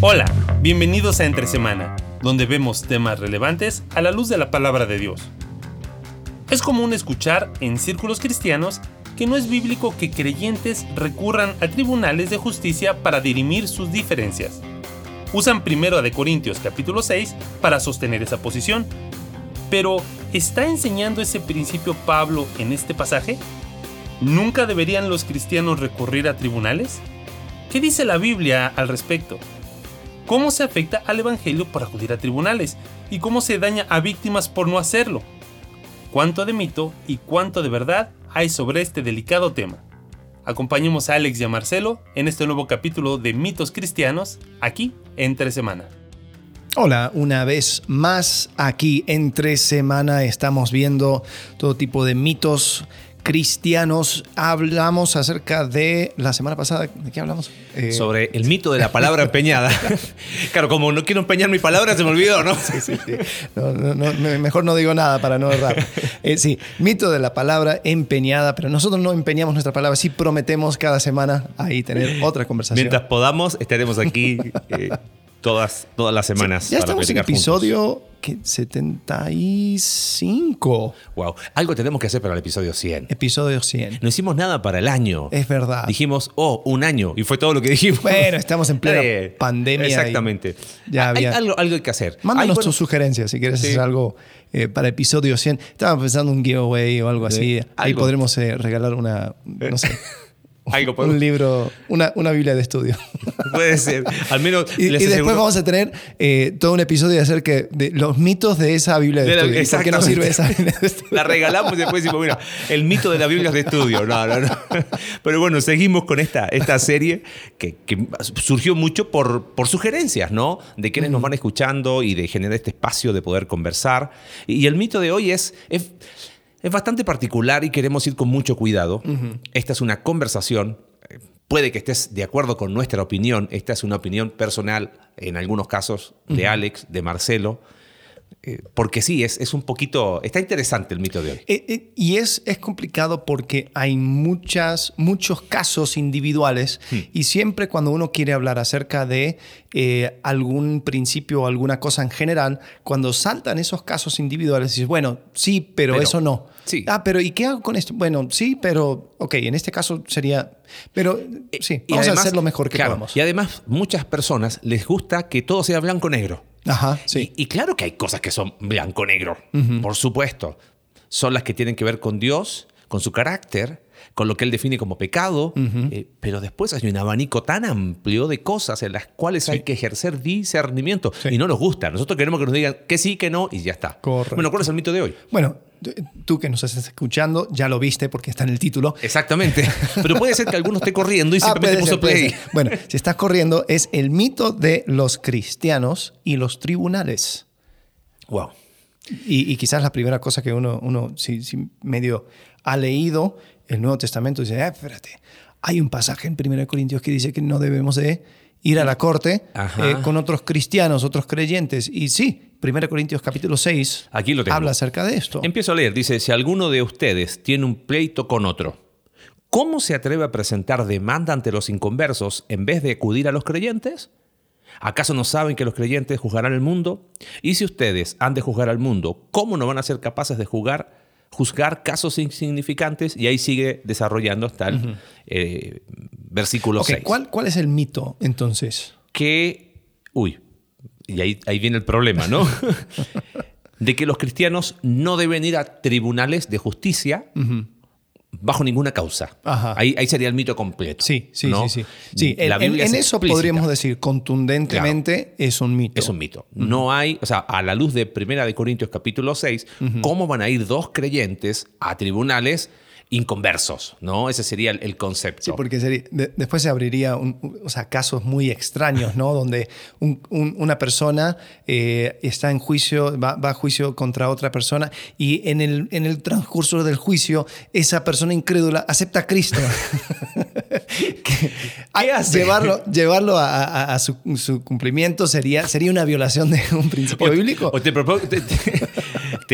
Hola, bienvenidos a Entre Semana, donde vemos temas relevantes a la luz de la palabra de Dios. Es común escuchar en círculos cristianos que no es bíblico que creyentes recurran a tribunales de justicia para dirimir sus diferencias. Usan primero a de Corintios capítulo 6 para sostener esa posición. Pero, ¿está enseñando ese principio Pablo en este pasaje? ¿Nunca deberían los cristianos recurrir a tribunales? ¿Qué dice la Biblia al respecto? ¿Cómo se afecta al Evangelio por acudir a tribunales? ¿Y cómo se daña a víctimas por no hacerlo? ¿Cuánto de mito y cuánto de verdad hay sobre este delicado tema? Acompañemos a Alex y a Marcelo en este nuevo capítulo de Mitos Cristianos, aquí entre semana. Hola, una vez más aquí entre semana estamos viendo todo tipo de mitos cristianos. Hablamos acerca de la semana pasada, ¿de qué hablamos? Eh, Sobre el mito de la palabra empeñada. claro, como no quiero empeñar mi palabra, se me olvidó, ¿no? Sí, sí, sí. mejor no digo nada para no errar. Eh, sí, mito de la palabra empeñada, pero nosotros no empeñamos nuestra palabra, sí prometemos cada semana ahí tener otra conversación. Mientras podamos, estaremos aquí. Eh, todas, todas las semanas. Ya, estamos en episodio 75. Wow. Algo tenemos que hacer para el episodio 100. Episodio 100. No hicimos nada para el año. Es verdad. Dijimos, oh, un año. Y fue todo lo que dijimos. Bueno, estamos en plena pandemia. Exactamente. Ya había... algo, algo hay que hacer. Mándanos tus sugerencias si quieres hacer algo eh, para episodio 100. Estaba pensando un giveaway o algo así. Ahí podremos eh, regalar una, no sé. Un libro, una, una Biblia de estudio. Puede ser. Al menos. Y, después vamos a tener eh, todo un episodio acerca de los mitos de esa Biblia de, estudio. ¿Por qué no sirve esa Biblia de estudio? La regalamos y después decimos, mira, el mito de la Biblia de estudio. No, no, no. Pero bueno, seguimos con esta, esta serie que, surgió mucho por, por sugerencias, ¿no? De quienes nos van escuchando y de generar este espacio de poder conversar. Y el mito de hoy es es bastante particular y queremos ir con mucho cuidado. Esta es una conversación. Eh, puede que estés de acuerdo con nuestra opinión. Esta es una opinión personal, en algunos casos, de Alex, de Marcelo. Eh, porque sí, es, es, un poquito. Está interesante el mito de hoy. Eh, y es, es complicado porque hay muchas, muchos casos individuales hmm. y siempre cuando uno quiere hablar acerca de algún principio o alguna cosa en general, cuando saltan esos casos individuales, dices, bueno, sí, pero eso no. Ah, pero ¿y qué hago con esto? Bueno, sí, pero, ok, en este caso sería, pero eh, sí, vamos a hacer lo mejor que podamos. Y además, muchas personas les gusta que todo sea blanco-negro. Ajá, sí. Y, claro que hay cosas que son blanco-negro, por supuesto. Son las que tienen que ver con Dios, con su carácter, con lo que él define como pecado, eh, pero después hay un abanico tan amplio de cosas en las cuales hay que ejercer discernimiento y no nos gusta. Nosotros queremos que nos digan que sí, que no y ya está. Correcto. Bueno, ¿cuál es el mito de hoy? Bueno, tú que nos estás escuchando ya lo viste porque está en el título. Exactamente. Pero puede ser que alguno esté corriendo y ah, simplemente puso play. Bueno, si estás corriendo, es el mito de los cristianos y los tribunales. Wow. Y, quizás la primera cosa que uno, uno si, medio ha leído el Nuevo Testamento, dice, ah, espérate, hay un pasaje en 1 Corintios que dice que no debemos de ir a la corte eh, con otros cristianos, otros creyentes. Y sí, 1 Corintios capítulo 6 Aquí lo habla acerca de esto. Empiezo a leer, dice, si alguno de ustedes tiene un pleito con otro, ¿cómo se atreve a presentar demanda ante los inconversos en vez de acudir a los creyentes? ¿Acaso no saben que los creyentes juzgarán el mundo? Y si ustedes han de juzgar al mundo, ¿cómo no van a ser capaces de juzgar, juzgar casos insignificantes? Y ahí sigue desarrollando hasta el eh, versículo 6. ¿cuál, ¿Cuál es el mito entonces? Que, uy, y ahí, ahí viene el problema, ¿no? de que los cristianos no deben ir a tribunales de justicia bajo ninguna causa. Ahí, ahí, sería el mito completo. Sí, sí, sí. sí. en, eso podríamos decir contundentemente es un mito. Es un mito. No hay, o sea, a la luz de Primera de Corintios capítulo 6, ¿cómo van a ir dos creyentes a tribunales? Inconversos, ¿no? Ese sería el, concepto. Sí, porque después se abriría o sea, casos muy extraños, ¿no? Donde una persona eh, está en juicio, va, a juicio contra otra persona y en el, en el transcurso del juicio esa persona incrédula acepta a Cristo. Llevarlo, llevarlo a, su, cumplimiento sería, sería una violación de un principio bíblico. O te, te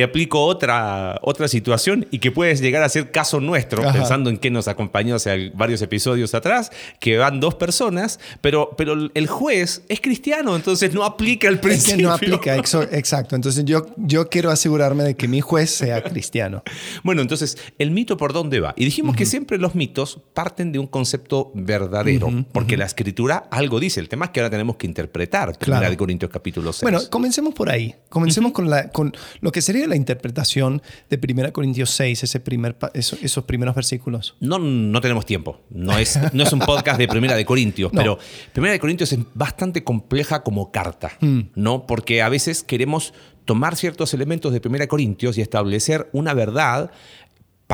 aplico otra, otra situación y que puedes llegar a ser caso nuestro, Ajá. pensando en que nos acompañó hace varios episodios atrás, que van dos personas, pero, pero el juez es cristiano, entonces no aplica el Es principio. que no aplica, exacto. Entonces yo, yo quiero asegurarme de que mi juez sea cristiano. Bueno, entonces, ¿el mito por dónde va? Y dijimos que siempre los mitos parten de un concepto verdadero, porque la escritura algo dice. El tema es que ahora tenemos que interpretar. Primera Claro. de Corintios capítulo 6. Bueno, comencemos por ahí. Comencemos con, la, con lo que sería la interpretación de 1 Corintios 6, ese primer, pa- eso- esos primeros versículos. No, no tenemos tiempo. No es, no es un podcast de Primera de Corintios, No. pero Primera de Corintios es bastante compleja como carta, ¿no? Porque a veces queremos tomar ciertos elementos de Primera de Corintios y establecer una verdad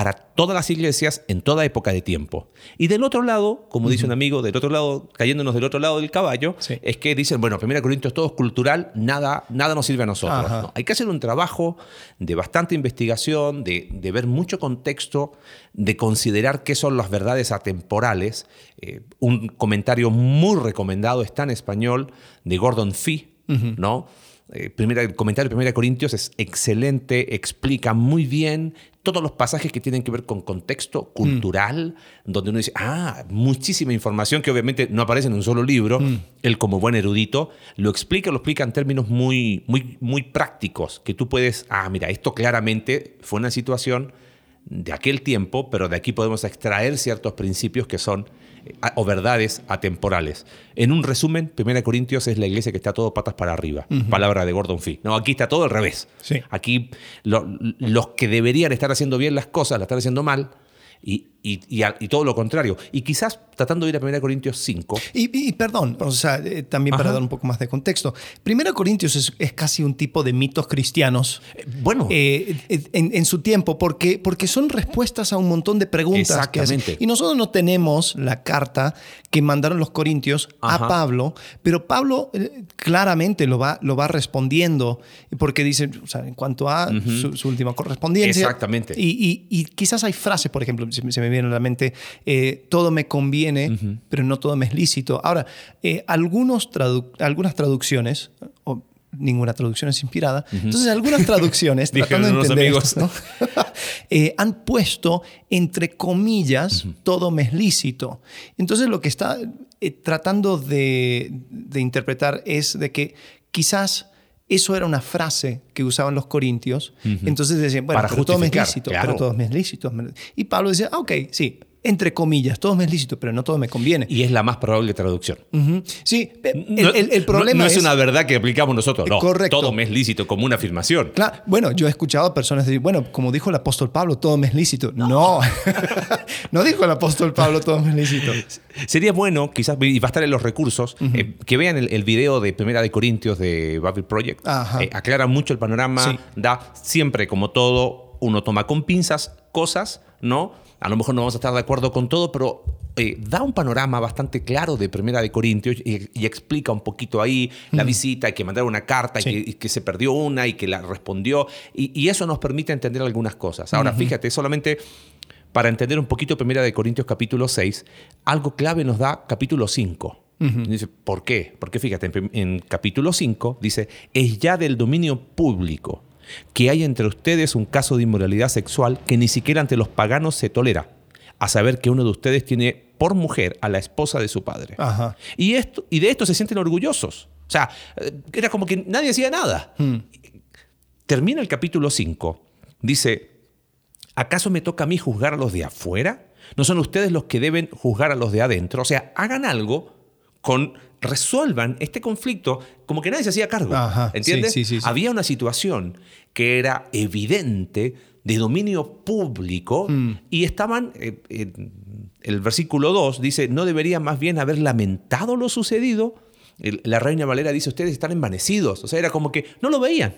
para todas las iglesias en toda época de tiempo. Y del otro lado, como dice un amigo, del otro lado, cayéndonos del otro lado del caballo, Sí. es que dicen, bueno, Primera de Corintios todo es cultural, nada, nada nos sirve a nosotros. Hay que hacer un trabajo de bastante investigación, de, de ver mucho contexto, de considerar qué son las verdades atemporales. Eh, un comentario muy recomendado está en español de Gordon Fee, ¿no? Eh, primera- el comentario de 1 Corintios es excelente, explica muy bien todos los pasajes que tienen que ver con contexto cultural, donde uno dice, ah, muchísima información que obviamente no aparece en un solo libro. Él como buen erudito lo explica, lo explica en términos muy, muy, muy prácticos, que tú puedes, ah, mira, esto claramente fue una situación de aquel tiempo, pero de aquí podemos extraer ciertos principios que son o verdades atemporales. En un resumen, 1 Corintios es la iglesia que está todo patas para arriba. Palabra de Gordon Fee. No, aquí está todo al revés. Sí. Aquí lo- los que deberían estar haciendo bien las cosas la están haciendo mal y, y- y a- y todo lo contrario. Y quizás tratando de ir a 1 Corintios 5. Y, y perdón, o sea, eh, también para Ajá. dar un poco más de contexto. Primero Corintios es, es casi un tipo de mitos cristianos. eh, Bueno, eh, en, en su tiempo, porque, porque son respuestas a un montón de preguntas que. Exactamente. Y nosotros no tenemos la carta que mandaron los corintios Ajá. a Pablo, pero Pablo eh, claramente lo va, lo va respondiendo, porque dice, o sea, en cuanto a su, su última correspondencia. Exactamente. Y, y- y quizás hay frases, por ejemplo, se, me- se me viene a la mente, eh, todo me conviene, pero no todo me es lícito. Ahora, eh, algunos tradu- algunas traducciones, o ninguna traducción es inspirada, entonces algunas traducciones, tratando de entender amigos. esto, ¿no? Eh, han puesto entre comillas todo me es lícito. Entonces lo que está eh, tratando de, de interpretar es de que quizás eso era una frase que usaban los corintios. Entonces decían, bueno, Para pero todo me es lícito, claro. pero todo me es lícito. Y Pablo decía, ah, ok, sí, entre comillas, todo me es lícito, pero no todo me conviene. y es la más probable traducción. Sí, el, No- el- el no- problema no, es, es una verdad que aplicamos nosotros. No, Correcto. todo me es lícito como una afirmación. Claro, bueno, yo he escuchado a personas decir, bueno, como dijo el apóstol Pablo, todo me es lícito. No, no, dijo el apóstol Pablo, todo me es lícito. Sería bueno, quizás, y va a estar en los recursos, eh, que vean el, el video de Primera de Corintios de Bible Project. Ajá. Eh, aclara mucho el panorama, Sí. da siempre, como todo, uno toma con pinzas cosas, ¿no? A lo mejor no vamos a estar de acuerdo con todo, pero eh, da un panorama bastante claro de Primera de Corintios y, y explica un poquito ahí la visita, y que mandar una carta, y que, y que se perdió una y que la respondió. Y, y eso nos permite entender algunas cosas. Ahora, fíjate, solamente para entender un poquito Primera de Corintios capítulo 6, algo clave nos da capítulo 5. Dice, ¿por qué? Porque fíjate, en, en capítulo 5 dice, es ya del dominio público que hay entre ustedes un caso de inmoralidad sexual que ni siquiera ante los paganos se tolera, a saber que uno de ustedes tiene por mujer a la esposa de su padre. Ajá. Y, esto, y de esto se sienten orgullosos. O sea, eh, era como que nadie hacía nada. Termina el capítulo 5. Dice, ¿acaso me toca a mí juzgar a los de afuera? ¿No son ustedes los que deben juzgar a los de adentro? O sea, hagan algo con resuelvan este conflicto como que nadie se hacía cargo. Ajá, ¿Entiendes? sí, sí, sí, sí. Había una situación que era evidente de dominio público Mm. y estaban, eh, eh, el versículo 2 dice, ¿no debería más bien haber lamentado lo sucedido? El- la reina Valera dice, ustedes están envanecidos. O sea, era como que no lo veían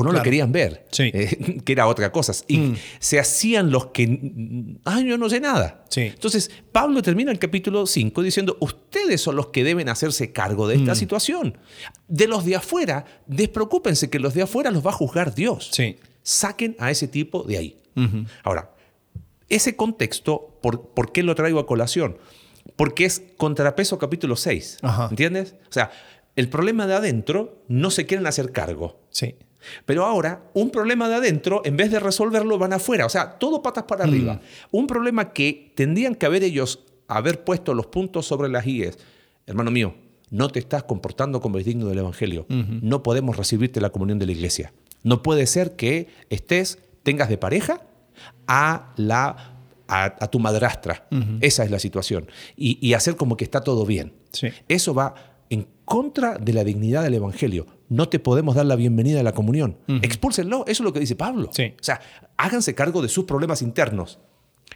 o no lo Claro. querían ver, Sí. eh, que era otra cosa. Y Mm. se hacían los que, ay, yo no sé nada. Sí. Entonces, Pablo termina el capítulo 5 diciendo, ustedes son los que deben hacerse cargo de Mm. esta situación. De los de afuera, despreocúpense que los de afuera los va a juzgar Dios. Sí. Saquen a ese tipo de ahí. Ahora, ese contexto, ¿por, por qué lo traigo a colación? Porque es contrapeso capítulo 6. Ajá. ¿Entiendes? O sea, el problema de adentro no se quieren hacer cargo. Sí. Pero ahora, un problema de adentro, en vez de resolverlo, van afuera. O sea, todo patas para arriba. Mm. Un problema que tendrían que haber ellos, haber puesto los puntos sobre las IES. Hermano mío, no te estás comportando como es digno del Evangelio. No podemos recibirte la comunión de la iglesia. No puede ser que estés, tengas de pareja a la a, a tu madrastra. Esa es la situación. Y, y hacer como que está todo bien. Sí. Eso va en contra de la dignidad del Evangelio. No te podemos dar la bienvenida a la comunión. Expúlsenlo. Eso es lo que dice Pablo. Sí. O sea, háganse cargo de sus problemas internos.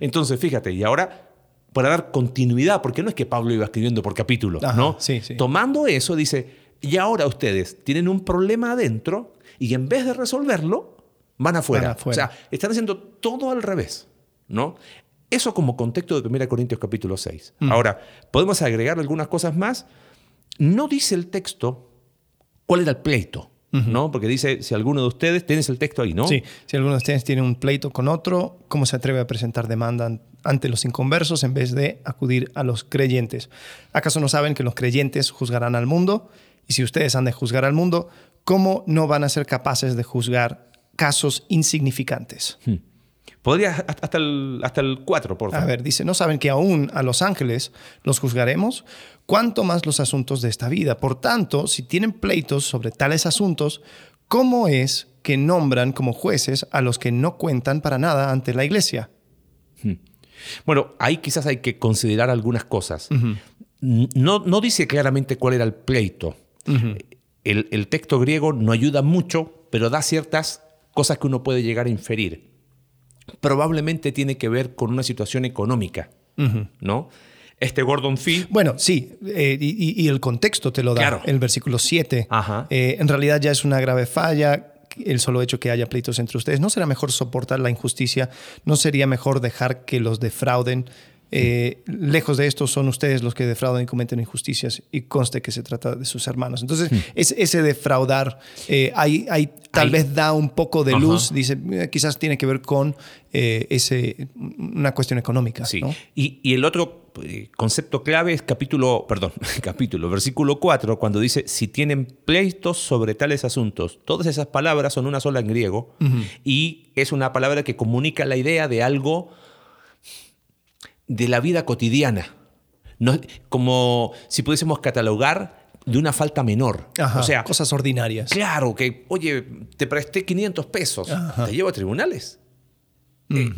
Entonces, fíjate, y ahora, para dar continuidad, porque no es que Pablo iba escribiendo por capítulo, Ajá, ¿no? sí, sí. Tomando eso, dice, y ahora ustedes tienen un problema adentro y en vez de resolverlo, van afuera. Van afuera. O sea, están haciendo todo al revés, ¿no? Eso como contexto de 1 Corintios capítulo 6. Mm. Ahora, podemos agregar algunas cosas más. No dice el texto cuál era el pleito, ¿no? Porque dice, si alguno de ustedes, tienes el texto ahí, ¿no? Sí, si alguno de ustedes tiene un pleito con otro, ¿cómo se atreve a presentar demanda an- ante los inconversos en vez de acudir a los creyentes? ¿Acaso no saben que los creyentes juzgarán al mundo? Y si ustedes han de juzgar al mundo, ¿cómo no van a ser capaces de juzgar casos insignificantes? Podría hasta el, hasta el 4, por A favor. ver, dice, ¿no saben que aún a los ángeles los juzgaremos? ¿Cuánto más los asuntos de esta vida? Por tanto, si tienen pleitos sobre tales asuntos, ¿cómo es que nombran como jueces a los que no cuentan para nada ante la iglesia? Bueno, ahí quizás hay que considerar algunas cosas. no, no dice claramente cuál era el pleito. el, el texto griego no ayuda mucho, pero da ciertas cosas que uno puede llegar a inferir. Probablemente tiene que ver con una situación económica, ¿no? Este Gordon Fee Bueno, sí, eh, y, el contexto te lo da Claro. el versículo 7. Ajá. Eh, en realidad ya es una grave falla el solo hecho que haya pleitos entre ustedes. ¿No será mejor soportar la injusticia? ¿No sería mejor dejar que los defrauden? Eh, lejos de esto son ustedes los que defraudan y cometen injusticias y conste que se trata de sus hermanos. Entonces, es- ese defraudar eh, ahí tal vez da un poco de Ajá. luz, dice, quizás tiene que ver con eh, ese, una cuestión económica. Sí. ¿no? Y, y el otro concepto clave es capítulo, perdón, capítulo, versículo 4, cuando dice, si tienen pleitos sobre tales asuntos. Todas esas palabras son una sola en griego y es una palabra que comunica la idea de algo de la vida cotidiana. No, como si pudiésemos catalogar de una falta menor. Ajá, o sea, cosas ordinarias. claro que, oye, te presté 500 pesos, ¿te llevo a tribunales? Eh,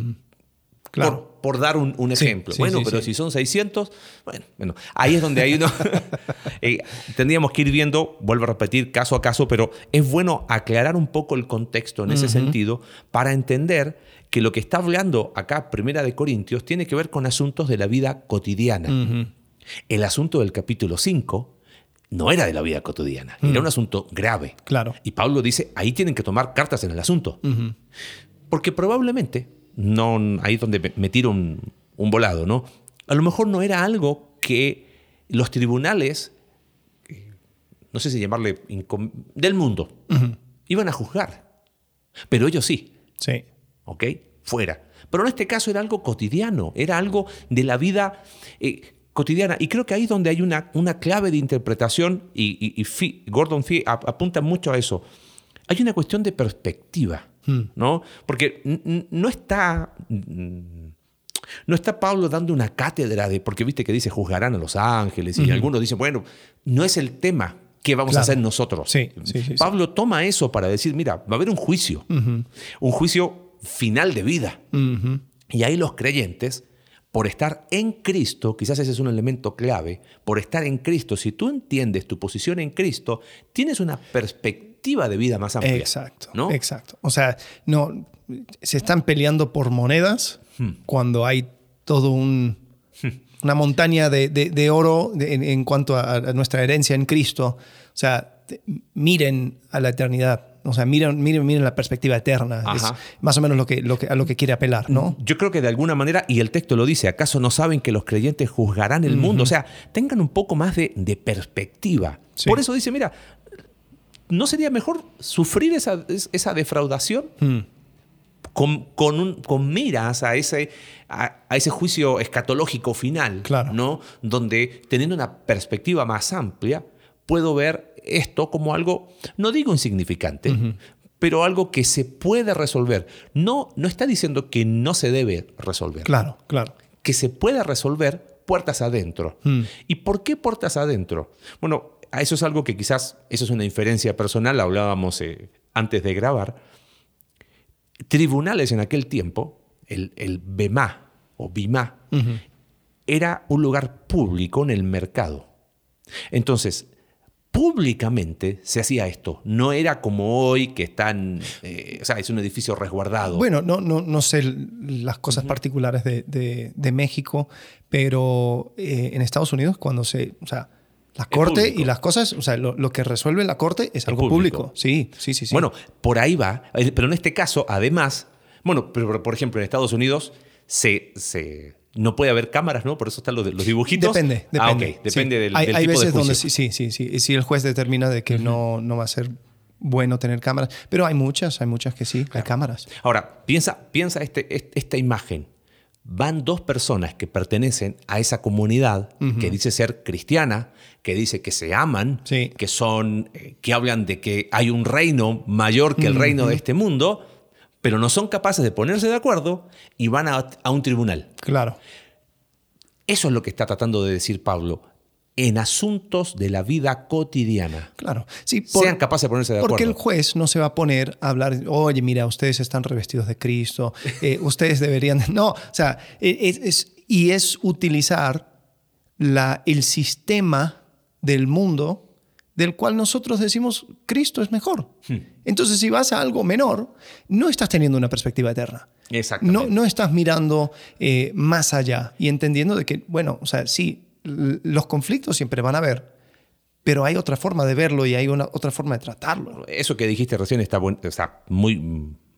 Claro. por, por dar un, ejemplo. sí, bueno, sí, pero si son 600, bueno, bueno, ahí es donde hay uno. Eh, tendríamos que ir viendo, vuelvo a repetir, caso a caso, pero es bueno aclarar un poco el contexto en ese sentido para entender que lo que está hablando acá, Primera de Corintios, tiene que ver con asuntos de la vida cotidiana. El asunto del capítulo 5 no era de la vida cotidiana, era un asunto grave. Claro. Y Pablo dice, ahí tienen que tomar cartas en el asunto. Porque probablemente, no, ahí es donde me, tiro un, un volado, ¿no? A lo mejor no era algo que los tribunales, no sé si llamarle, del mundo, iban a juzgar. Pero ellos sí, Sí. ¿Ok? Fuera. Pero en este caso era algo cotidiano, era algo de la vida eh, cotidiana. Y creo que ahí es donde hay una, una clave de interpretación, y, y- y Fee- Gordon Fee ap- apunta mucho a eso. Hay una cuestión de perspectiva, ¿no? Porque no está... No está Pablo dando una cátedra de, porque viste que dice juzgarán a los ángeles y algunos dicen, bueno, no es el tema que vamos Claro. a hacer nosotros. Sí, sí, sí, sí. Pablo toma eso para decir, mira, va a haber un juicio, un juicio final de vida. Y ahí los creyentes, por estar en Cristo, quizás ese es un elemento clave, por estar en Cristo, si tú entiendes tu posición en Cristo, tienes una perspectiva de vida más amplia. Exacto. ¿no? Exacto. O sea, no se están peleando por monedas Hmm. cuando hay todo un una montaña de, de- de oro de- en, en cuanto a, a nuestra herencia en Cristo. O sea, miren a la eternidad. O sea, miren, miren, miren la perspectiva eterna. Es más o menos lo que, lo que, a lo que quiere apelar, ¿no? Yo creo que de alguna manera, y el texto lo dice, ¿acaso no saben que los creyentes juzgarán el mundo? O sea, tengan un poco más de, de perspectiva. Sí. Por eso dice, mira, ¿no sería mejor sufrir esa, es- esa defraudación Mm. con, con un- con miras a ese, a, a ese juicio escatológico final? Claro. ¿no? Donde teniendo una perspectiva más amplia, puedo ver esto como algo, no digo insignificante, pero algo que se puede resolver. No, no está diciendo que no se debe resolver. Claro, claro. Que se puede resolver puertas adentro. Mm. ¿Y por qué puertas adentro? Bueno, eso es algo que quizás, eso es una inferencia personal, hablábamos eh, antes de grabar. Tribunales en aquel tiempo, el, el BEMA o BIMA, era un lugar público en el mercado. Entonces, públicamente se hacía esto. No era como hoy que están, eh, o sea, es un edificio resguardado. Bueno, no, no, no sé las cosas particulares de, de- de México, pero eh, en Estados Unidos cuando se, o sea, la corte y las cosas, o sea, lo, lo que resuelve la corte es algo público. público. Sí, sí, sí, sí. Bueno, por ahí va. Eh, Pero en este caso, además, bueno, pero, pero, por ejemplo, en Estados Unidos se, se- no puede haber cámaras, ¿no? Por eso están los, los dibujitos. depende, depende. Ah, ok. sí. Depende del, hay, del hay tipo veces de donde sí, sí, sí, sí. Si el juez determina de que no, no va a ser bueno tener cámaras, pero hay muchas, hay muchas que sí, hay cámaras. Ahora, piensa, piensa este, este- esta imagen. Van dos personas que pertenecen a esa comunidad que dice ser cristiana, que dice que se aman, Sí. que son, eh, que hablan de que hay un reino mayor que el reino de este mundo, pero no son capaces de ponerse de acuerdo y van a, a un tribunal. Claro. Eso es lo que está tratando de decir Pablo en asuntos de la vida cotidiana. Claro, sí, Sean capaces de ponerse de Porque el acuerdo. juez no se va a poner a hablar, oye, mira, ustedes están revestidos de Cristo, eh, ustedes deberían... No, o sea, e, es, es- y es utilizar la, el sistema del mundo del cual nosotros decimos Cristo es mejor. Hmm. Entonces, si vas a algo menor, no estás teniendo una perspectiva eterna. No, no estás mirando eh, más allá y entendiendo de que, bueno, o sea, sí, los conflictos siempre van a haber, pero hay otra forma de verlo y hay una, otra forma de tratarlo. Eso que dijiste recién está, buen- está muy,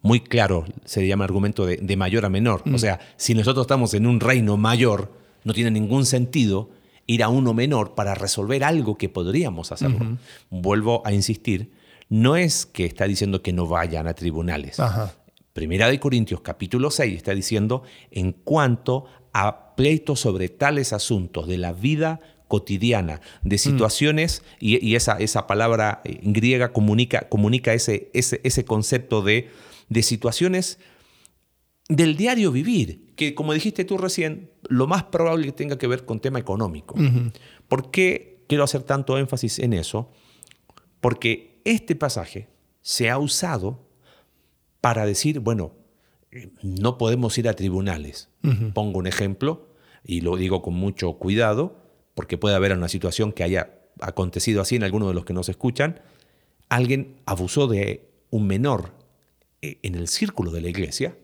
muy claro, se llama argumento de, de mayor a menor. O sea, si nosotros estamos en un reino mayor, no tiene ningún sentido ir a uno menor para resolver algo que podríamos hacerlo. Vuelvo a insistir, no es que está diciendo que no vayan a tribunales. Ajá. Primera de Corintios capítulo 6 está diciendo en cuanto a pleitos sobre tales asuntos de la vida cotidiana, de situaciones, y, y esa, esa palabra eh, griega comunica, comunica ese, ese, ese concepto de, de situaciones del diario vivir, que como dijiste tú recién, lo más probable que tenga que ver con tema económico. ¿Por qué quiero hacer tanto énfasis en eso? Porque este pasaje se ha usado para decir, bueno, eh, no podemos ir a tribunales. Pongo un ejemplo y lo digo con mucho cuidado, porque puede haber una situación que haya acontecido así en alguno de los que nos escuchan. Alguien abusó de un menor eh, en el círculo de la iglesia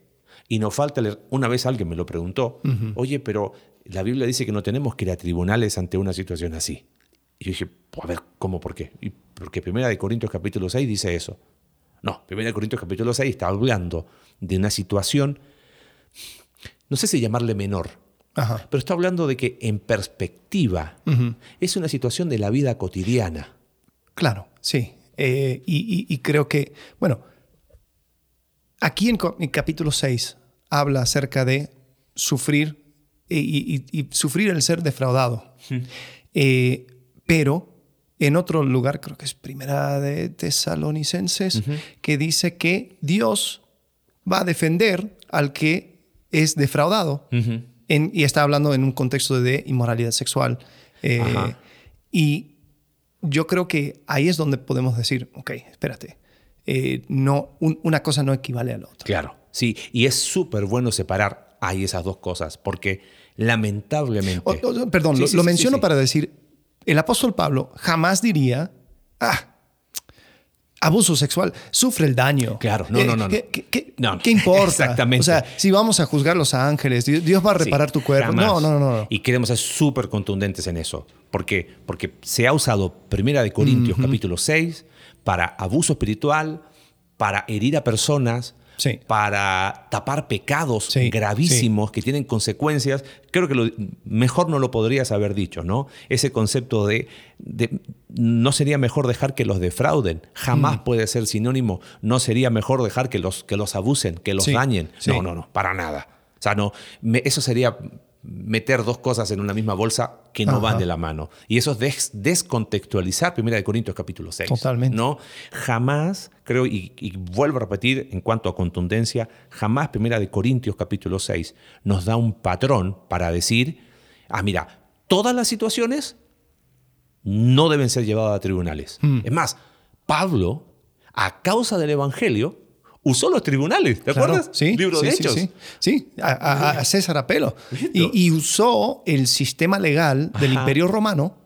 y no falta leer. Una vez alguien me lo preguntó, oye, pero la Biblia dice que no tenemos que ir a tribunales ante una situación así. Y yo dije, pues, a ver, ¿cómo? ¿Por qué? Y porque Primera de Corintios capítulo 6 dice eso. No, Primera de Corintios capítulo 6 está hablando de una situación, no sé si llamarle menor, Ajá. pero está hablando de que en perspectiva es una situación de la vida cotidiana. Claro, sí. Eh, y, y- y creo que, bueno, aquí en, en capítulo 6 habla acerca de sufrir y, y- y sufrir el ser defraudado. Eh, pero en otro lugar, creo que es primera de Tesalonicenses, que dice que Dios va a defender al que es defraudado. En- y está hablando en un contexto de inmoralidad sexual. Eh, y yo creo que ahí es donde podemos decir, ok, espérate, eh, no, un- una cosa no equivale a la otra. Claro, sí, y es súper bueno separar ahí esas dos cosas, porque lamentablemente... O- o- perdón, Sí, lo, sí, lo sí, menciono para decir, el apóstol Pablo jamás diría, ah, abuso sexual, sufre el daño. Claro, no, no, no, no. ¿Qué, No, no. qué importa? Exactamente. O sea, si vamos a juzgar los ángeles, Dios, va a Sí, reparar tu cuerpo. jamás. No, no, no, no. Y queremos ser súper contundentes en eso. ¿Por qué? Porque se ha usado Primera de Corintios capítulo 6 para abuso espiritual, para herir a personas, Sí. para tapar pecados Sí, gravísimos que tienen consecuencias. Creo que lo, mejor no lo podrías haber dicho, ¿no? Ese concepto de, de no sería mejor dejar que los defrauden. Jamás Mm. puede ser sinónimo. No sería mejor dejar que los, que los abusen, que los dañen. No, no, no, para nada. O sea, no, me- eso sería meter dos cosas en una misma bolsa que no van de la mano. Y eso es des- descontextualizar 1 de Corintios capítulo 6. Totalmente. ¿no? Jamás, creo, y, y vuelvo a repetir en cuanto a contundencia, jamás 1 de Corintios capítulo 6 nos da un patrón para decir, ah, mira, todas las situaciones no deben ser llevadas a tribunales. Hmm. Es más, Pablo, a causa del Evangelio, usó los tribunales, ¿te Claro, acuerdas? Sí, Libro sí, de sí, Hechos. Sí, sí, a, a- a César Apelo. Y, y usó el sistema legal del Ajá. Imperio Romano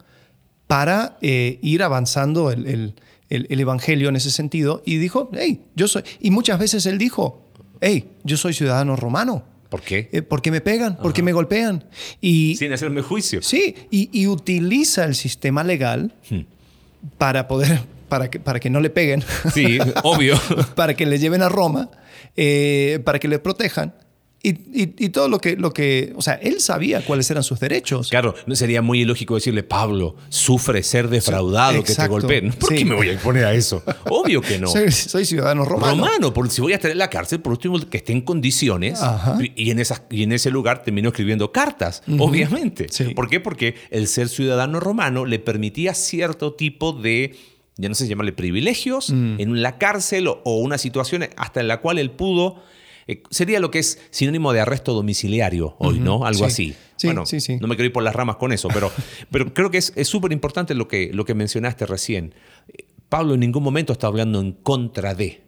para eh, ir avanzando el, el- el- el Evangelio en ese sentido. Y dijo, hey, yo soy... Y muchas veces él dijo, hey, yo soy ciudadano romano. ¿Por qué? Eh, ¿Por qué me pegan? ¿Por qué me golpean? Y, Sin hacerme juicio. Sí, y, y utiliza el sistema legal Hmm. para poder, para que, para que no le peguen, Sí, obvio. para que le lleven a Roma, eh, para que le protejan. Y, y- y todo lo que, lo que, o sea, él sabía cuáles eran sus derechos. Claro, no sería muy ilógico decirle, Pablo, sufre ser defraudado, que te golpeen. ¿Por sí. qué me voy a poner a eso? Obvio que no. Soy, soy ciudadano romano. Romano, porque si voy a estar en la cárcel, por último, que esté en condiciones. Y en, esas, y en ese lugar terminó escribiendo cartas, obviamente. Sí. ¿Por qué? Porque el ser ciudadano romano le permitía cierto tipo de, ya no sé si llamarle privilegios, Mm. en la cárcel o, o una situación hasta en la cual él pudo. eh, sería lo que es sinónimo de arresto domiciliario hoy, ¿no? Algo Sí. así. Sí, bueno, sí, sí. no me quiero ir por las ramas con eso, pero, pero creo que es súper importante lo que, lo que mencionaste recién. Pablo en ningún momento está hablando en contra de.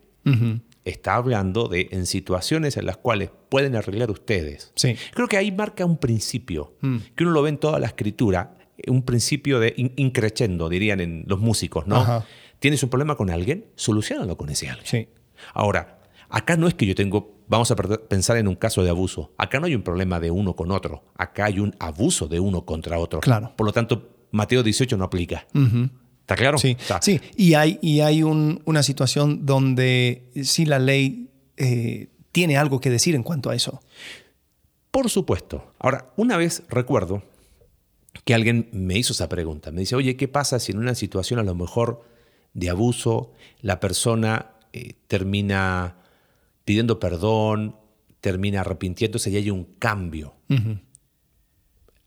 Está hablando de en situaciones en las cuales pueden arreglar ustedes. Sí. Creo que ahí marca un principio, Mm. que uno lo ve en toda la escritura, un principio de in- increchendo, dirían en los músicos, ¿no? Ajá. ¿Tienes un problema con alguien? Solucionalo con ese alguien. Sí. Ahora, acá no es que yo tengo, vamos a pensar en un caso de abuso, acá no hay un problema de uno con otro, acá hay un abuso de uno contra otro. Claro. Por lo tanto, Mateo 18 no aplica. ¿Está claro? Sí, sí. Y hay, y hay un- una situación donde sí la ley eh, tiene algo que decir en cuanto a eso. Por supuesto. Ahora, una vez recuerdo que alguien me hizo esa pregunta. Me dice, oye, ¿qué pasa si en una situación a lo mejor de abuso la persona eh, termina pidiendo perdón, termina arrepintiéndose y hay un cambio?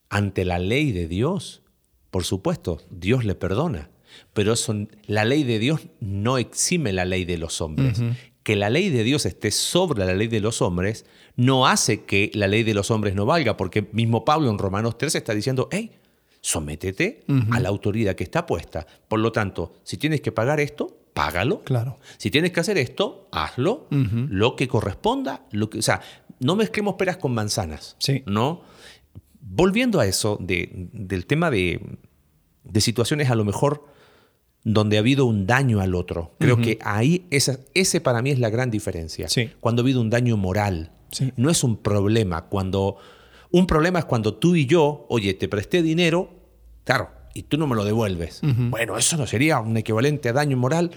Ante la ley de Dios, por supuesto, Dios le perdona. Pero eso- la ley de Dios no exime la ley de los hombres. Que la ley de Dios esté sobre la ley de los hombres no hace que la ley de los hombres no valga, porque mismo Pablo en Romanos 3 está diciendo, hey, sométete a la autoridad que está puesta. Por lo tanto, si tienes que pagar esto, págalo. Claro. Si tienes que hacer esto, hazlo. Lo que corresponda. Lo que, o sea, no mezclemos peras con manzanas. Sí. ¿no? Volviendo a eso, de- del tema de, de situaciones a lo mejor donde ha habido un daño al otro. Creo que ahí, esa, ese para mí es la gran diferencia. Sí. Cuando ha habido un daño moral. Sí. No es un problema. Cuando, un problema es cuando tú y yo, oye, te presté dinero, claro, y tú no me lo devuelves. Bueno, eso no sería un equivalente a daño moral.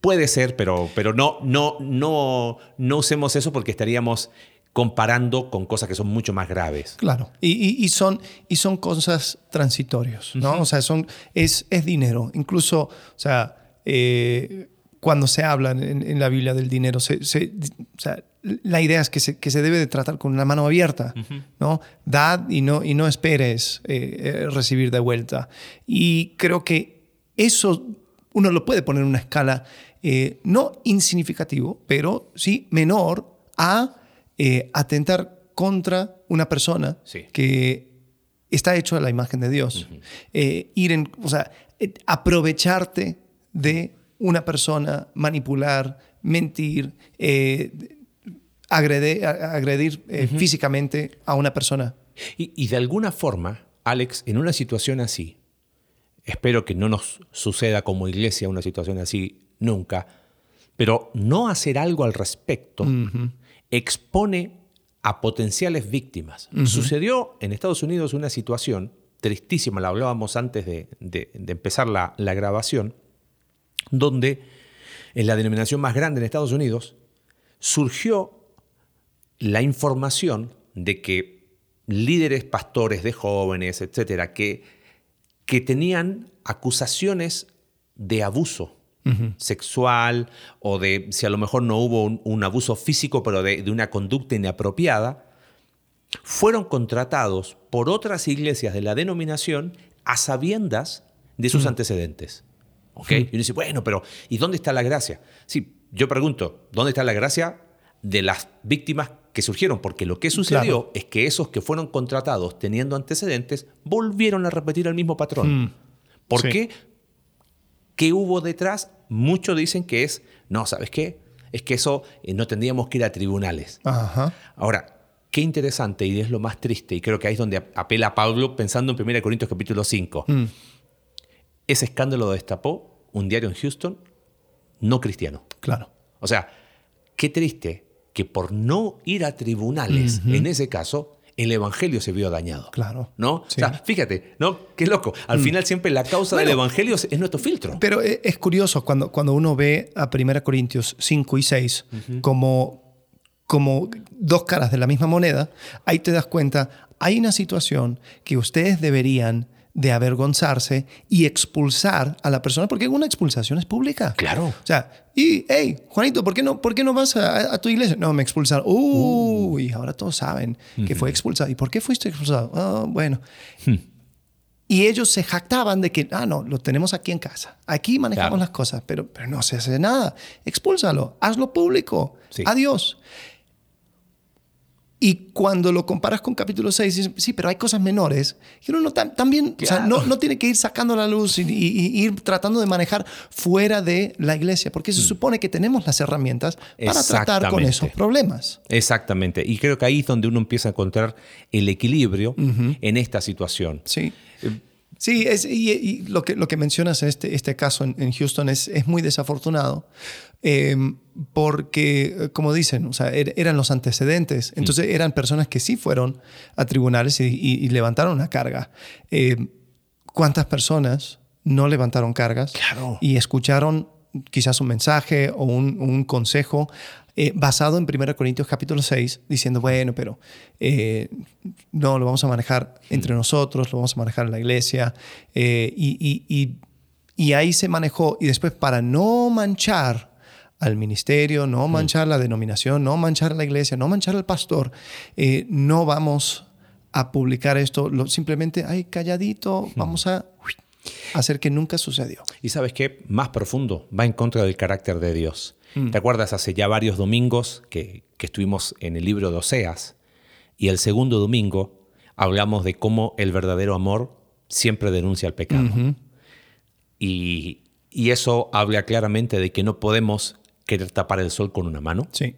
Puede ser, pero, pero no, no, no, no usemos eso porque estaríamos comparando con cosas que son mucho más graves. Claro. Y, y- y son, y son cosas transitorios, ¿no? O sea, son, es, es dinero. Incluso, o sea, eh, cuando se habla en, en la Biblia del dinero, se, se- o sea, la idea es que se, que se debe de tratar con una mano abierta, ¿no? Dad y no, y no esperes eh, eh, recibir de vuelta. Y creo que eso uno lo puede poner en una escala eh, no insignificativo, pero sí menor a eh, atentar contra una persona Sí. que está hecho a la imagen de Dios. Ir en, o sea, aprovecharte de una persona, manipular, mentir, eh, agredir eh, físicamente a una persona. Y, y de alguna forma, Alex, en una situación así, espero que no nos suceda como iglesia una situación así nunca, pero no hacer algo al respecto expone a potenciales víctimas. Sucedió en Estados Unidos una situación tristísima, la hablábamos antes de, de- de empezar la, la grabación, donde en la denominación más grande en Estados Unidos surgió la información de que líderes pastores de jóvenes, etcétera, que, que tenían acusaciones de abuso sexual o de, si a lo mejor no hubo un, un abuso físico, pero de, de una conducta inapropiada, fueron contratados por otras iglesias de la denominación a sabiendas de sus antecedentes. ¿Ok? Y uno dice, bueno, pero ¿y dónde está la gracia? Sí, yo pregunto, ¿dónde está la gracia de las víctimas que surgieron? Porque lo que sucedió es que esos que fueron contratados teniendo antecedentes volvieron a repetir el mismo patrón. Mm. ¿Por Sí. qué? ¿Qué hubo detrás? Muchos dicen que es, no, ¿sabes qué? Es que eso eh, no tendríamos que ir a tribunales. Ajá. Ahora, qué interesante y es lo más triste, y creo que ahí es donde apela Pablo pensando en 1 Corintios capítulo 5. Mm. Ese escándalo lo destapó un diario en Houston no cristiano. Claro. O sea, qué triste que por no ir a tribunales, en ese caso, el evangelio se vio dañado. Claro. ¿No? Sí. O sea, fíjate, ¿no? Qué loco. Al final siempre la causa del evangelio es nuestro filtro. Pero e- es curioso cuando, cuando uno ve a 1 Corintios 5 y 6 como, como dos caras de la misma moneda, ahí te das cuenta, hay una situación que ustedes deberían de avergonzarse y expulsar a la persona, porque una expulsación es pública. Claro. O sea, y, hey, Juanito, ¿por qué no, por qué no vas a, a tu iglesia? No, me expulsaron. Uy, ahora todos saben que fue expulsado. ¿Y por qué fuiste expulsado? Ah, bueno. Y ellos se jactaban de que, ah, no, lo tenemos aquí en casa. Aquí manejamos Claro. las cosas, pero, pero no se hace nada. Expúlsalo, hazlo público. Sí. Adiós. Y cuando lo comparas con capítulo 6, dices, sí, pero hay cosas menores. Y uno no, tam- también, o sea, no, no tiene que ir sacando la luz y, y- y ir tratando de manejar fuera de la iglesia, porque se supone que tenemos las herramientas para tratar con Mm. Esos problemas. Exactamente. Y creo que ahí es donde uno empieza a encontrar el equilibrio en esta situación. Sí. Sí, es, y, y lo, que, lo que mencionas, este, este caso en, en Houston, es, es muy desafortunado. Eh, porque, como dicen, o sea, er- eran los antecedentes. Entonces eran personas que sí fueron a tribunales y, y- y levantaron una carga. Eh, ¿Cuántas personas no levantaron cargas Claro. y escucharon quizás un mensaje o un, un consejo eh, basado en 1 Corintios capítulo 6, diciendo, bueno, pero eh, no, lo vamos a manejar entre nosotros, lo vamos a manejar en la iglesia. eh, y, y- y- y ahí se manejó. Y después, para no manchar al ministerio, no manchar la denominación, no manchar a la iglesia, no manchar al pastor, eh, no vamos a publicar esto, lo- simplemente, ay, calladito, vamos a uy, hacer que nunca sucedió. Y sabes qué? Más profundo, va en contra del carácter de Dios. ¿Te acuerdas hace ya varios domingos que, que estuvimos en el libro de Oseas? Y el segundo domingo hablamos de cómo el verdadero amor siempre denuncia el pecado. y, y eso habla claramente de que no podemos querer tapar el sol con una mano. Sí.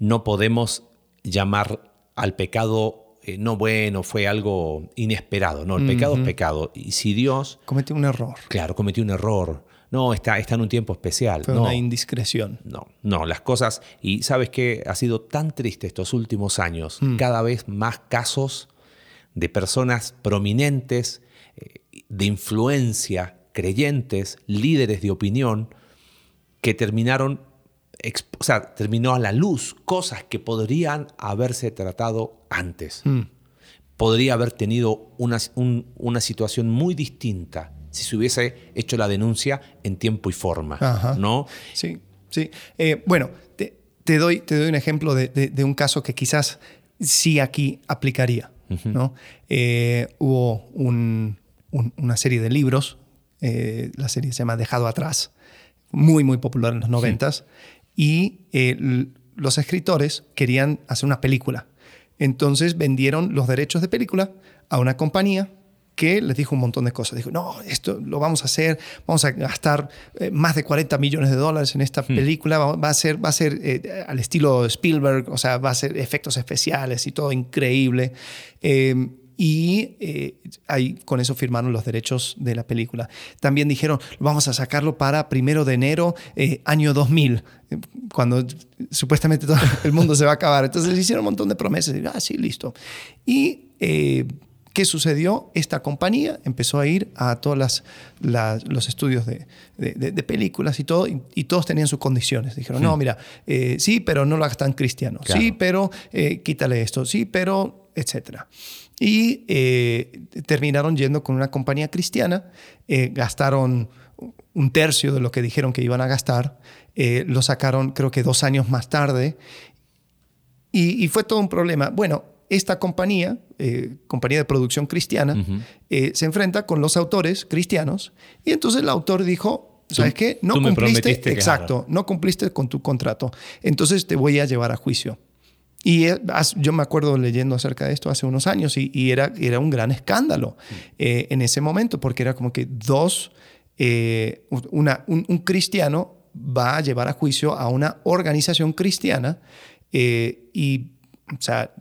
No podemos llamar al pecado, eh, no bueno, fue algo inesperado. No, el pecado es pecado. Y si Dios, Cometí un error. claro, cometió un error, no, está, está en un tiempo especial. Fue no, una indiscreción. no, no, las cosas. Y sabes que ha sido tan triste estos últimos años, cada vez más casos de personas prominentes, eh, de influencia, creyentes, líderes de opinión, que terminaron, o sea, terminó a la luz cosas que podrían haberse tratado antes. Podría haber tenido una, un- una situación muy distinta si se hubiese hecho la denuncia en tiempo y forma, Ajá. ¿no? Sí, sí. Eh, bueno, te, te doy, te doy un ejemplo de, de- de un caso que quizás sí aquí aplicaría. ¿no? Eh, hubo un- un- una serie de libros, eh, la serie se llama Dejado Atrás, muy, muy popular en los noventas, y eh, los escritores querían hacer una película. Entonces vendieron los derechos de película a una compañía que les dijo un montón de cosas. Dijo, no, esto lo vamos a hacer, vamos a gastar eh, más de 40 millones de dólares en esta película, va, va a ser, va a ser eh, al estilo Spielberg, o sea, va a ser efectos especiales y todo increíble. Eh, y eh, ahí con eso firmaron los derechos de la película. También dijeron, vamos a sacarlo para primero de enero, eh, año 2000, eh, cuando supuestamente todo el mundo se va a acabar. Entonces les hicieron un montón de promesas. Y, ah, sí, listo. Y eh, ¿Qué sucedió? Esta compañía empezó a ir a todos las, las- los estudios de, de- de- de películas y todo, y, y todos tenían sus condiciones. Dijeron, no, mira, eh, sí, pero no lo hagas tan cristiano. Claro. Sí, pero eh, quítale esto. Sí, pero, etcétera. Y eh, terminaron yendo con una compañía cristiana, eh, gastaron un tercio de lo que dijeron que iban a gastar, eh, lo sacaron creo que dos años más tarde y, y fue todo un problema. Bueno, esta compañía, compañía de producción cristiana, se enfrenta con los autores cristianos y entonces el autor dijo, ¿sabes qué? No cumpliste, exacto, no cumpliste con tu contrato, entonces te voy a llevar a juicio. Y yo me acuerdo leyendo acerca de esto hace unos años y, era, era un gran escándalo en ese momento porque era como que dos, una, un cristiano va a llevar a juicio a una organización cristiana eh, y, o sea,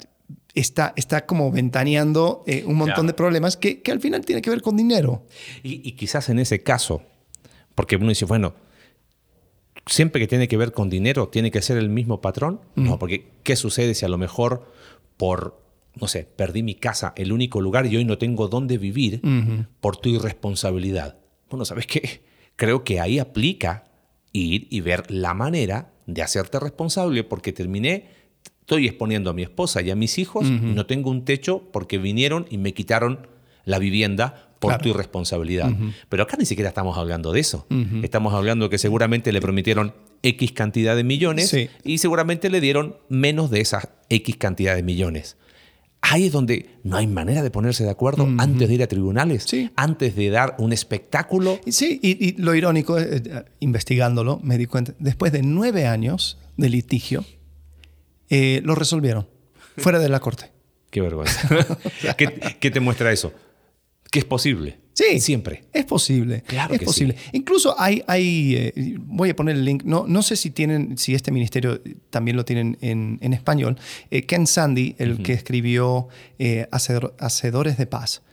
está, está como ventaneando eh, un montón de problemas que, que, al final tiene que ver con dinero. Y, quizás en ese caso, porque uno dice, bueno, siempre que tiene que ver con dinero, tiene que ser el mismo patrón. No, porque ¿qué sucede si a lo mejor por, no sé, perdí mi casa, el único lugar y hoy no tengo dónde vivir por tu irresponsabilidad? Bueno, ¿sabes qué? Creo que ahí aplica ir y ver la manera de hacerte responsable porque terminé, estoy exponiendo a mi esposa y a mis hijos y no tengo un techo porque vinieron y me quitaron la vivienda por tu irresponsabilidad. Pero acá ni siquiera estamos hablando de eso. Estamos hablando que seguramente le prometieron X cantidad de millones y seguramente le dieron menos de esas X cantidad de millones. Ahí es donde no hay manera de ponerse de acuerdo antes de ir a tribunales, antes de dar un espectáculo. Sí, y, lo irónico, eh, eh, investigándolo, me di cuenta, después de nueve años de litigio, eh, lo resolvieron fuera de la corte. Qué vergüenza. ¿Qué te muestra eso? Que es posible. Sí, siempre. Es posible. Claro es que posible. Incluso hay, hay eh, voy a poner el link, no, no sé si tienen, si este ministerio también lo tienen en, en español. Eh, Ken Sandy, el que escribió eh, Hacedores de Paz,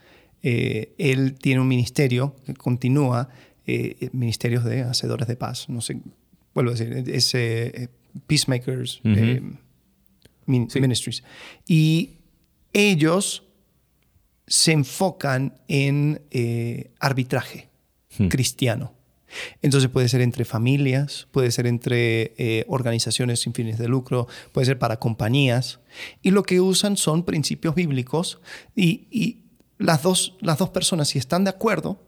él tiene un ministerio que continúa, ministerios de Hacedores de Paz, no sé, vuelvo a decir, es Peacemakers Ministries. Y ellos se enfocan en eh, arbitraje hmm. cristiano. Entonces puede ser entre familias, puede ser entre eh, organizaciones sin fines de lucro, puede ser para compañías. Y lo que usan son principios bíblicos y, las, dos, las dos personas, si están de acuerdo,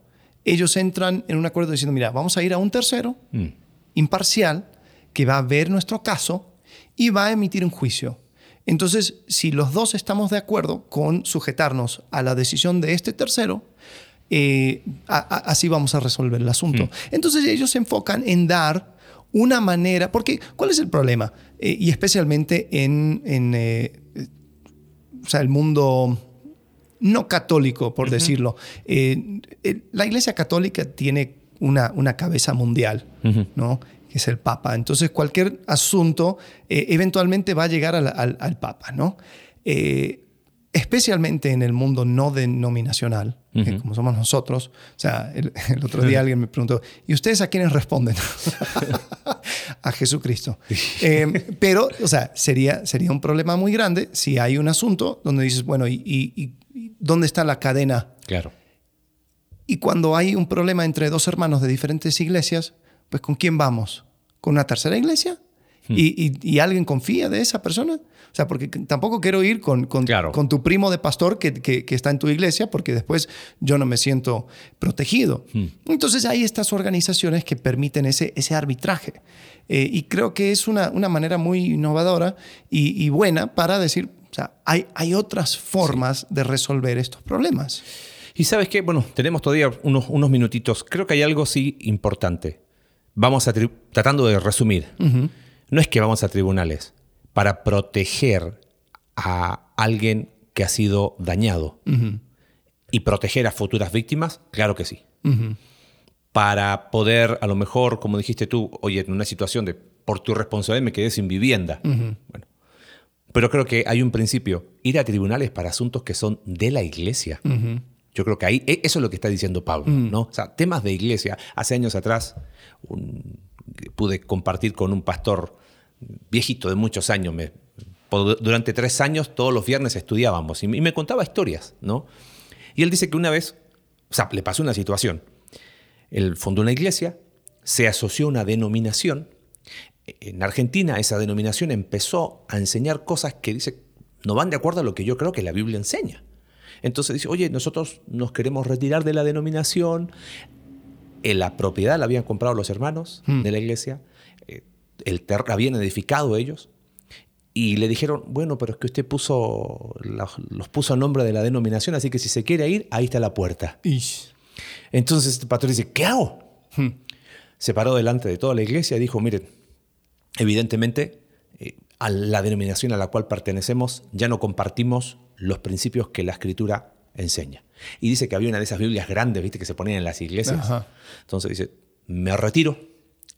ellos entran en un acuerdo diciendo, mira, vamos a ir a un tercero hmm. imparcial que va a ver nuestro caso y va a emitir un juicio. Entonces, si los dos estamos de acuerdo con sujetarnos a la decisión de este tercero, eh, así vamos a resolver el asunto. Hmm. Entonces ellos se enfocan en dar una manera, porque ¿cuál es el problema? Eh, y especialmente en, eh, el mundo no católico, por decirlo. la Iglesia Católica tiene una, una cabeza mundial, ¿no? Es el Papa. Entonces cualquier asunto eh, eventualmente va a llegar al, Papa, ¿no? Eh, especialmente en el mundo no denominacional, como somos nosotros. O sea, el, otro día alguien me preguntó, ¿y ustedes a quiénes responden? a Jesucristo. Eh, pero, o sea, sería, sería un problema muy grande si hay un asunto donde dices, bueno, ¿y, y dónde está la cadena? Claro. Y cuando hay un problema entre dos hermanos de diferentes iglesias, pues ¿con quién vamos? Con una tercera iglesia hmm. y, alguien confía de esa persona. O sea, porque tampoco quiero ir con, con, con tu primo de pastor que, que, está en tu iglesia, porque después yo no me siento protegido. Hmm. Entonces hay estas organizaciones que permiten ese, ese arbitraje. Eh, y creo que es una, una manera muy innovadora y, buena para decir, o sea, hay, hay otras formas de resolver estos problemas. Y sabes qué, bueno, tenemos todavía unos, unos minutitos. Creo que hay algo sí importante vamos a tratando de resumir, no es que vamos a tribunales para proteger a alguien que ha sido dañado y proteger a futuras víctimas, claro que sí. Para poder, a lo mejor, como dijiste tú, oye, en una situación de por tu responsabilidad me quedé sin vivienda. Bueno, pero creo que hay un principio, ir a tribunales para asuntos que son de la iglesia. Yo creo que ahí, e, eso es lo que está diciendo Pablo, ¿no? O sea, temas de iglesia. Hace años atrás pude compartir con un pastor viejito de muchos años. durante tres años, todos los viernes estudiábamos y, me contaba historias, ¿no? Y él dice que una vez, o sea, le pasó una situación. Él fundó una iglesia, se asoció a una denominación. En Argentina esa denominación empezó a enseñar cosas que dice no van de acuerdo a lo que yo creo que la Biblia enseña. Entonces dice, oye, nosotros nos queremos retirar de la denominación, la propiedad la habían comprado los hermanos hmm. de la iglesia, eh, el habían edificado ellos, y le dijeron, bueno, pero es que usted puso, los, los puso a nombre de la denominación, así que si se quiere ir, ahí está la puerta. Ish. Entonces este pastor dice, ¿qué hago? Hmm. Se paró delante de toda la iglesia y dijo, miren, evidentemente eh, a la denominación a la cual pertenecemos ya no compartimos los principios que la escritura enseña. Y dice que había una de esas Biblias grandes, viste, que se ponían en las iglesias. Ajá. Entonces dice, me retiro,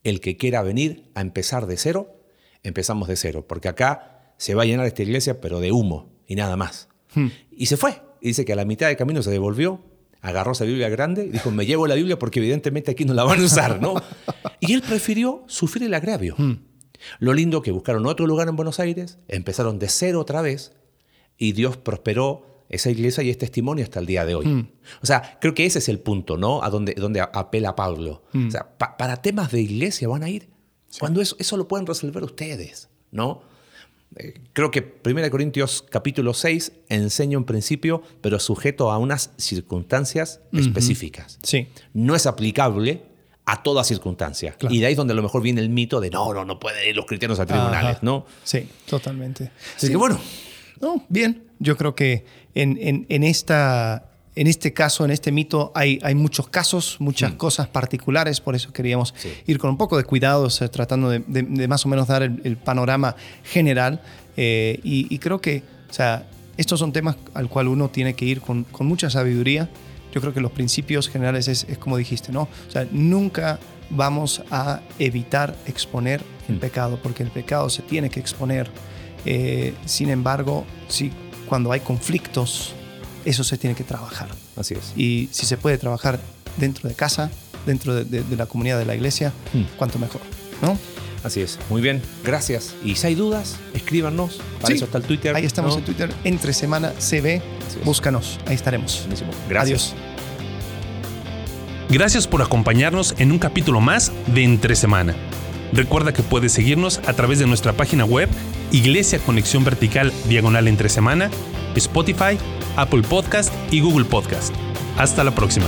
el que quiera venir a empezar de cero, empezamos de cero, porque acá se va a llenar esta iglesia, pero de humo y nada más. Hmm. Y se fue. Y dice que a la mitad de camino se devolvió, agarró esa Biblia grande y dijo, me llevo la Biblia porque evidentemente aquí no la van a usar, ¿no? y él prefirió sufrir el agravio. Lo lindo que buscaron otro lugar en Buenos Aires, empezaron de cero otra vez y Dios prosperó esa iglesia y es testimonio hasta el día de hoy. O sea, creo que ese es el punto, ¿no? A donde, donde apela Pablo. O sea, pa- para temas de iglesia van a ir. Cuando eso, eso lo pueden resolver ustedes, ¿no? Eh, Creo que 1 Corintios capítulo 6 enseña un principio, pero sujeto a unas circunstancias específicas. Sí. No es aplicable a toda circunstancia. Claro. Y de ahí es donde a lo mejor viene el mito de no, no, no pueden ir los cristianos a tribunales, Ajá. ¿no? Sí, totalmente. Así Sí. que bueno, No, bien. Yo creo que en, en- en esta, en este caso, en este mito, hay, hay muchos casos, muchas cosas particulares, por eso queríamos Sí. ir con un poco de cuidado, o sea, tratando de, de- de más o menos dar el, el panorama general. eh, y, y creo que, o sea, estos son temas al cual uno tiene que ir con, con mucha sabiduría. Yo creo que los principios generales es, es como dijiste, ¿no? O sea, nunca vamos a evitar exponer el Mm. pecado, porque el pecado se tiene que exponer. Eh, sin embargo, sí, cuando hay conflictos, eso se tiene que trabajar. así es. Y si se puede trabajar dentro de casa, dentro de, de- de la comunidad de la iglesia, Hmm. cuanto mejor, ¿no? Así es. Muy bien, gracias. Y si hay dudas, escríbanos. Para Sí. eso está el Twitter. Ahí estamos ¿no? en Twitter, entre semana CB, búscanos, ahí estaremos. Buenísimo. Gracias. Adiós. Gracias por acompañarnos en un capítulo más de Entre Semana. Recuerda que puedes seguirnos a través de nuestra página web Iglesia Conexión Vertical Diagonal Entre Semana, Spotify, Apple Podcast y Google Podcast. Hasta la próxima.